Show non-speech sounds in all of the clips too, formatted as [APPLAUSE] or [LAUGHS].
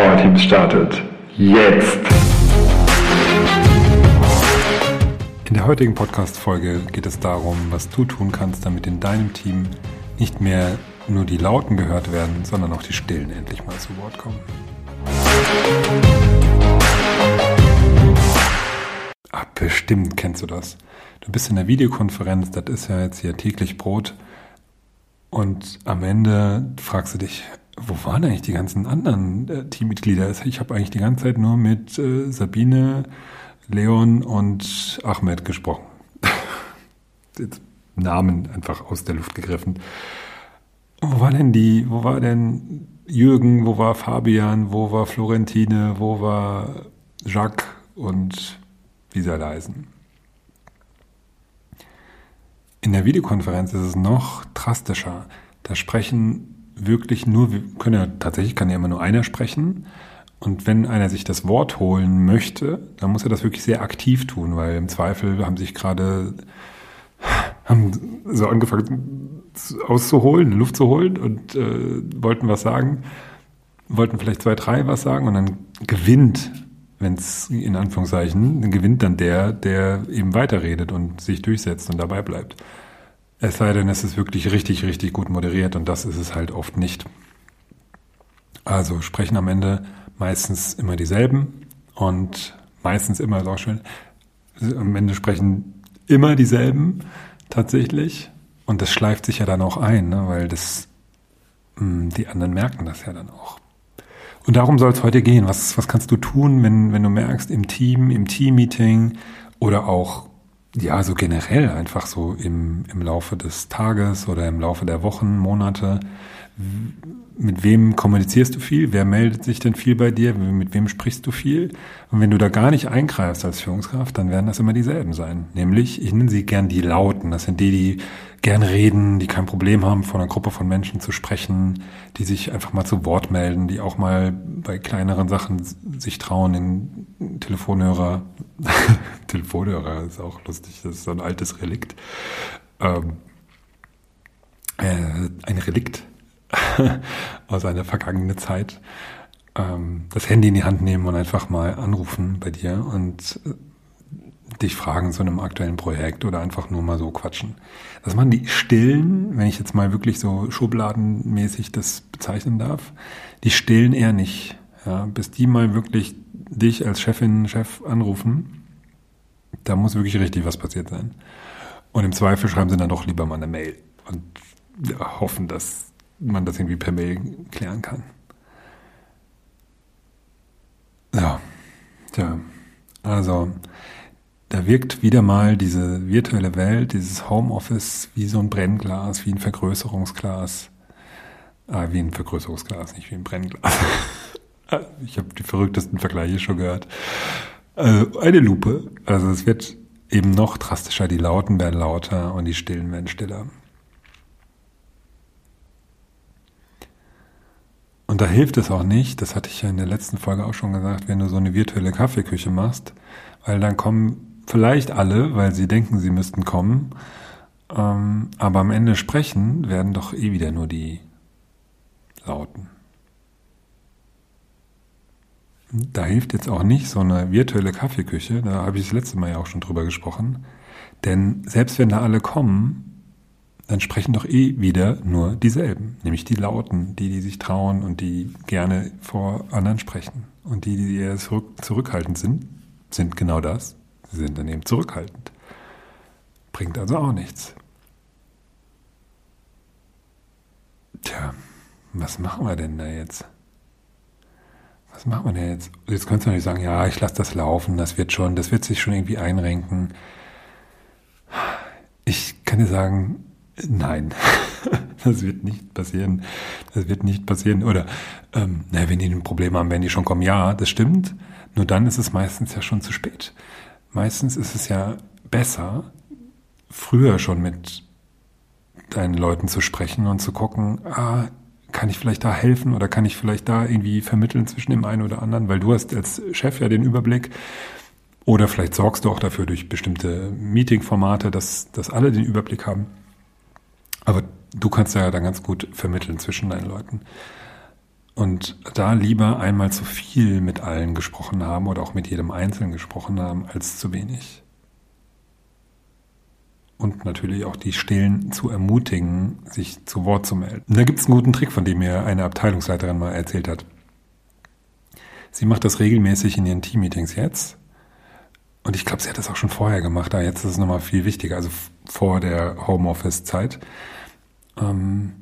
Powerteams startet jetzt. In der heutigen Podcast-Folge geht es darum, was du tun kannst, damit in deinem Team nicht mehr nur die Lauten gehört werden, sondern auch die Stillen endlich mal zu Wort kommen. Ah, bestimmt kennst du das. Du bist in der Videokonferenz, das ist ja jetzt hier täglich Brot. Und am Ende fragst du dich, wo waren eigentlich die ganzen anderen äh, Teammitglieder? Ich habe eigentlich die ganze Zeit nur mit äh, Sabine, Leon und Ahmed gesprochen. [LAUGHS] Namen einfach aus der Luft gegriffen. Wo war denn die, wo war denn Jürgen, wo war Fabian, wo war Florentine, wo war Jacques und wie sie alle? In der Videokonferenz ist es noch drastischer. Da sprechen wirklich nur, wir können ja tatsächlich kann ja immer nur einer sprechen. Und wenn einer sich das Wort holen möchte, dann muss er das wirklich sehr aktiv tun, weil im Zweifel haben sich gerade haben so angefangen auszuholen, Luft zu holen und äh, wollten was sagen, wollten vielleicht zwei, drei was sagen und dann gewinnt, wenn es in Anführungszeichen, dann gewinnt dann der, der eben weiterredet und sich durchsetzt und dabei bleibt. Es sei denn, es ist wirklich richtig, richtig gut moderiert und das ist es halt oft nicht. Also sprechen am Ende meistens immer dieselben und meistens immer, ist auch schön, am Ende sprechen immer dieselben tatsächlich und das schleift sich ja dann auch ein, ne, weil das, mh, hm, die anderen merken das ja dann auch. Und darum soll es heute gehen. Was, was kannst du tun, wenn, wenn du merkst, im Team, im Team-Meeting oder auch ja, so generell einfach so im, im Laufe des Tages oder im Laufe der Wochen, Monate. Mit wem kommunizierst du viel? Wer meldet sich denn viel bei dir? Mit wem sprichst du viel? Und wenn du da gar nicht eingreifst als Führungskraft, dann werden das immer dieselben sein. Nämlich, ich nenne sie gern die Lauten. Das sind die, die gern reden, die kein Problem haben, vor einer Gruppe von Menschen zu sprechen, die sich einfach mal zu Wort melden, die auch mal bei kleineren Sachen sich trauen, den Telefonhörer, [LAUGHS] Telefonhörer ist auch lustig, das ist so ein altes Relikt, ähm, äh, ein Relikt [LAUGHS] aus einer vergangenen Zeit, ähm, das Handy in die Hand nehmen und einfach mal anrufen bei dir und äh, dich fragen zu einem aktuellen Projekt oder einfach nur mal so quatschen. Das machen die Stillen, wenn ich jetzt mal wirklich so schubladenmäßig das bezeichnen darf, die Stillen eher nicht. Ja, bis die mal wirklich dich als Chefin, Chef anrufen, da muss wirklich richtig was passiert sein. Und im Zweifel schreiben sie dann doch lieber mal eine Mail und ja, hoffen, dass man das irgendwie per Mail klären kann. Ja, tja, also da wirkt wieder mal diese virtuelle Welt, dieses Homeoffice wie so ein Brennglas, wie ein Vergrößerungsglas. Ah, wie ein Vergrößerungsglas, nicht wie ein Brennglas. [LAUGHS] [LAUGHS] ich habe die verrücktesten Vergleiche schon gehört. Also eine Lupe. Also es wird eben noch drastischer. Die Lauten werden lauter und die Stillen werden stiller. Und da hilft es auch nicht, das hatte ich ja in der letzten Folge auch schon gesagt, wenn du so eine virtuelle Kaffeeküche machst, weil dann kommen vielleicht alle, weil sie denken, sie müssten kommen. Ähm, aber am Ende sprechen werden doch eh wieder nur die Lauten. Da hilft jetzt auch nicht so eine virtuelle Kaffeeküche, da habe ich das letzte Mal ja auch schon drüber gesprochen. Denn selbst wenn da alle kommen, dann sprechen doch eh wieder nur dieselben, nämlich die Lauten, die, die sich trauen und die gerne vor anderen sprechen. Und die, die eher zurück, zurückhaltend sind, sind genau das, Sie sind dann eben zurückhaltend. Bringt also auch nichts. Tja, was machen wir denn da jetzt? Was machen wir denn jetzt? Jetzt könntest du natürlich sagen, ja, ich lasse das laufen, das wird schon, das wird sich schon irgendwie einrenken. Ich kann dir sagen, nein, [LAUGHS] das wird nicht passieren. Das wird nicht passieren. Oder, ähm, na, wenn die ein Problem haben, werden die schon kommen. Ja, das stimmt. Nur dann ist es meistens ja schon zu spät meistens ist es ja besser, früher schon mit deinen Leuten zu sprechen und zu gucken, ah, kann ich vielleicht da helfen oder kann ich vielleicht da irgendwie vermitteln zwischen dem einen oder anderen, weil du hast als Chef ja den Überblick oder vielleicht sorgst du auch dafür durch bestimmte Meeting-Formate, dass, dass alle den Überblick haben. Aber du kannst ja dann ganz gut vermitteln zwischen deinen Leuten. und da lieber einmal zu viel mit allen gesprochen haben oder auch mit jedem Einzelnen gesprochen haben, als zu wenig. Und natürlich auch die Stillen zu ermutigen, sich zu Wort zu melden. Und da gibt es einen guten Trick, von dem mir eine Abteilungsleiterin mal erzählt hat. Sie macht das regelmäßig in ihren Teammeetings jetzt. Und ich glaube, sie hat das auch schon vorher gemacht, aber jetzt ist es nochmal viel wichtiger, also vor der Homeoffice-Zeit. Ähm,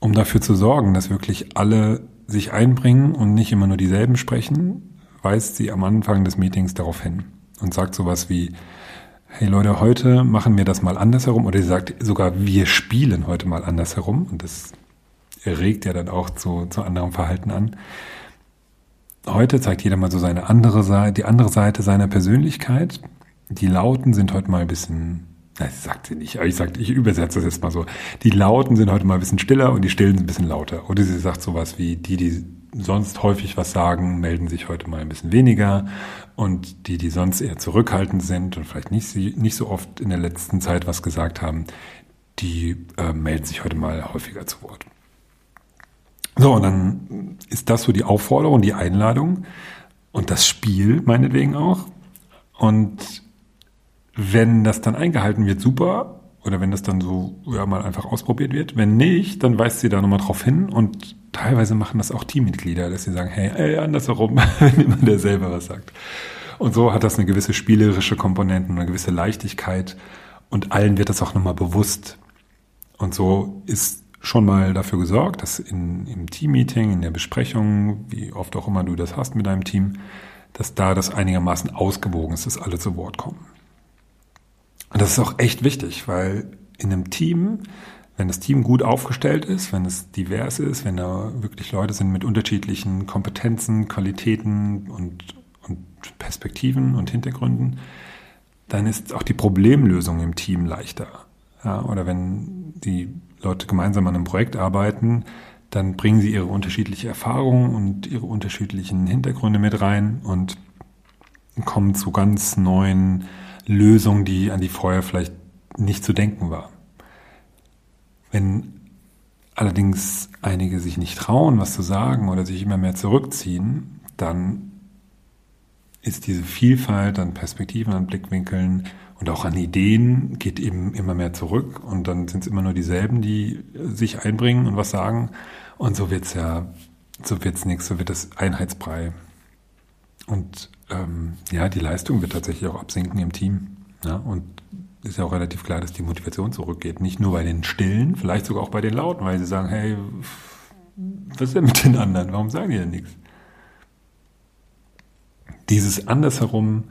um dafür zu sorgen, dass wirklich alle sich einbringen und nicht immer nur dieselben sprechen, weist sie am Anfang des Meetings darauf hin und sagt sowas wie, hey Leute, heute machen wir das mal andersherum oder sie sagt sogar, wir spielen heute mal andersherum und das regt ja dann auch zu, zu anderem Verhalten an. Heute zeigt jeder mal so seine andere Seite, die andere Seite seiner Persönlichkeit. Die Lauten sind heute mal ein bisschen das sagt sie nicht, aber ich sag, ich übersetze das jetzt mal so. Die Lauten sind heute mal ein bisschen stiller und die Stillen sind ein bisschen lauter. Oder sie sagt sowas wie, die, die sonst häufig was sagen, melden sich heute mal ein bisschen weniger. Und die, die sonst eher zurückhaltend sind und vielleicht nicht, nicht so oft in der letzten Zeit was gesagt haben, die äh, melden sich heute mal häufiger zu Wort. So, und dann ist das so die Aufforderung, die Einladung und das Spiel meinetwegen auch. Und wenn das dann eingehalten wird, super. Oder wenn das dann so ja, mal einfach ausprobiert wird. Wenn nicht, dann weist sie da nochmal drauf hin. Und teilweise machen das auch Teammitglieder, dass sie sagen, hey, ey, andersherum, [LAUGHS] wenn immer der selber was sagt. Und so hat das eine gewisse spielerische Komponente, eine gewisse Leichtigkeit. Und allen wird das auch nochmal bewusst. Und so ist schon mal dafür gesorgt, dass in, im Teammeeting, in der Besprechung, wie oft auch immer du das hast mit deinem Team, dass da das einigermaßen ausgewogen ist, dass alle zu Wort kommen. Und das ist auch echt wichtig, weil in einem Team, wenn das Team gut aufgestellt ist, wenn es divers ist, wenn da wirklich Leute sind mit unterschiedlichen Kompetenzen, Qualitäten und, und Perspektiven und Hintergründen, dann ist auch die Problemlösung im Team leichter. Ja, oder wenn die Leute gemeinsam an einem Projekt arbeiten, dann bringen sie ihre unterschiedliche Erfahrungen und ihre unterschiedlichen Hintergründe mit rein und kommen zu ganz neuen Lösung, die an die vorher vielleicht nicht zu denken war. Wenn allerdings einige sich nicht trauen, was zu sagen oder sich immer mehr zurückziehen, dann ist diese Vielfalt an Perspektiven, an Blickwinkeln und auch an Ideen geht eben immer mehr zurück und dann sind es immer nur dieselben, die sich einbringen und was sagen und so wird's ja, so wird's nichts, so wird das Einheitsbrei. Und ähm, ja, die Leistung wird tatsächlich auch absinken im Team. Ja, und ist ja auch relativ klar, dass die Motivation zurückgeht. Nicht nur bei den Stillen, vielleicht sogar auch bei den Lauten, weil sie sagen, hey, was ist denn mit den anderen? Warum sagen die denn nichts? Dieses Andersherum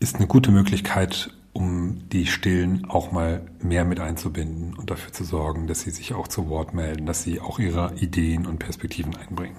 ist eine gute Möglichkeit, um die Stillen auch mal mehr mit einzubinden und dafür zu sorgen, dass sie sich auch zu Wort melden, dass sie auch ihre Ideen und Perspektiven einbringen.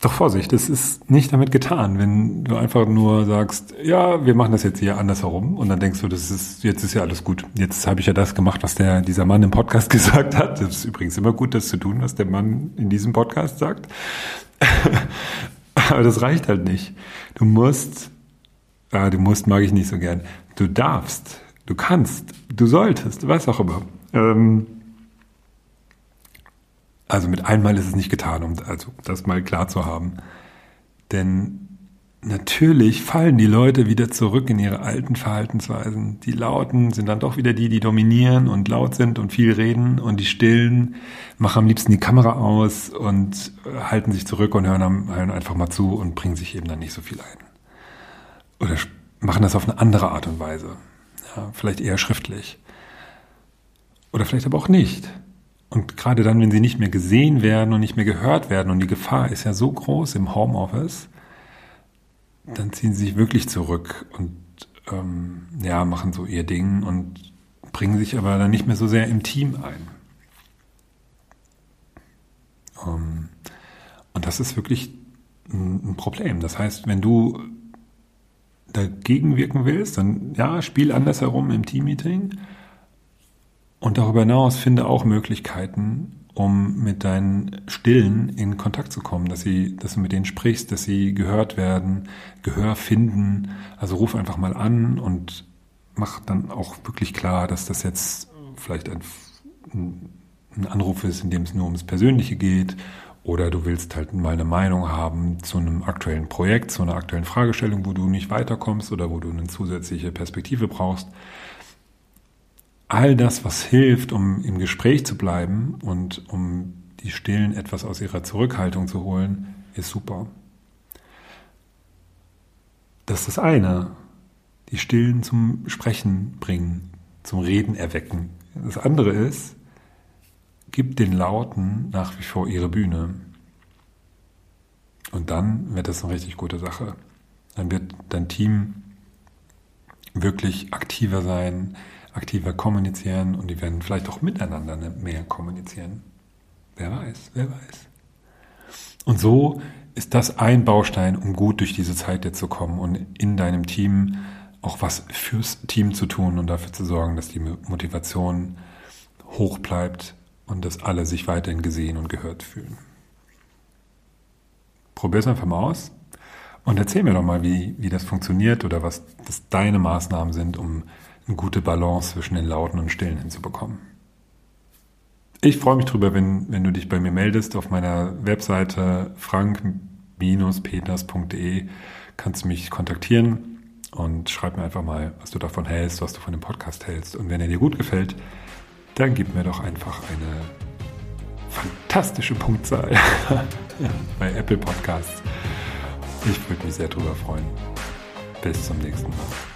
Doch Vorsicht, es ist nicht damit getan, wenn du einfach nur sagst, ja, wir machen das jetzt hier andersherum und dann denkst du, das ist, jetzt ist ja alles gut. Jetzt habe ich ja das gemacht, was der, dieser Mann im Podcast [LAUGHS] gesagt hat. Das ist übrigens immer gut, das zu tun, was der Mann in diesem Podcast sagt. [LAUGHS] Aber das reicht halt nicht. Du musst, ah, du musst mag ich nicht so gern. Du darfst, du kannst, du solltest, was auch immer. Ähm, also mit einmal ist es nicht getan, um also das mal klar zu haben. Denn natürlich fallen die Leute wieder zurück in ihre alten Verhaltensweisen. Die Lauten sind dann doch wieder die, die dominieren und laut sind und viel reden und die Stillen machen am liebsten die Kamera aus und halten sich zurück und hören, hören einfach mal zu und bringen sich eben dann nicht so viel ein. Oder machen das auf eine andere Art und Weise. Ja, vielleicht eher schriftlich. Oder vielleicht aber auch nicht. Und gerade dann, wenn sie nicht mehr gesehen werden und nicht mehr gehört werden und die Gefahr ist ja so groß im Homeoffice, dann ziehen sie sich wirklich zurück und ähm, ja, machen so ihr Ding und bringen sich aber dann nicht mehr so sehr im Team ein. Ähm, und das ist wirklich ein, ein Problem. Das heißt, wenn du dagegen wirken willst, dann ja, spiel andersherum im Teammeeting und darüber hinaus finde auch Möglichkeiten, um mit deinen Stillen in Kontakt zu kommen, dass sie, dass du mit denen sprichst, dass sie gehört werden, Gehör finden. Also ruf einfach mal an und mach dann auch wirklich klar, dass das jetzt vielleicht ein, ein Anruf ist, in dem es nur ums Persönliche geht Oder du willst halt mal eine Meinung haben zu einem aktuellen Projekt, zu einer aktuellen Fragestellung, wo du nicht weiterkommst oder wo du eine zusätzliche Perspektive brauchst. All das, was hilft, um im Gespräch zu bleiben und um die Stillen etwas aus ihrer Zurückhaltung zu holen, ist super. Das ist das eine. Die Stillen zum Sprechen bringen, zum Reden erwecken. Das andere ist, Gib den Lauten nach wie vor ihre Bühne. Und dann wird das eine richtig gute Sache. Dann wird dein Team wirklich aktiver sein, aktiver kommunizieren und die werden vielleicht auch miteinander mehr kommunizieren. Wer weiß, wer weiß. Und so ist das ein Baustein, um gut durch diese Zeit jetzt zu kommen und in deinem Team auch was fürs Team zu tun und dafür zu sorgen, dass die Motivation hoch bleibt, und dass alle sich weiterhin gesehen und gehört fühlen. Probier es einfach mal aus und erzähl mir doch mal, wie, wie das funktioniert oder was das deine Maßnahmen sind, um eine gute Balance zwischen den Lauten und Stillen hinzubekommen. Ich freue mich drüber, wenn, wenn du dich bei mir meldest auf meiner Webseite frank-peters.de kannst du mich kontaktieren und schreib mir einfach mal, was du davon hältst, was du von dem Podcast hältst. Und wenn er dir gut gefällt, dann gib mir doch einfach eine fantastische Punktzahl [LAUGHS] bei Apple Podcasts. Ich würde mich sehr drüber freuen. Bis zum nächsten Mal.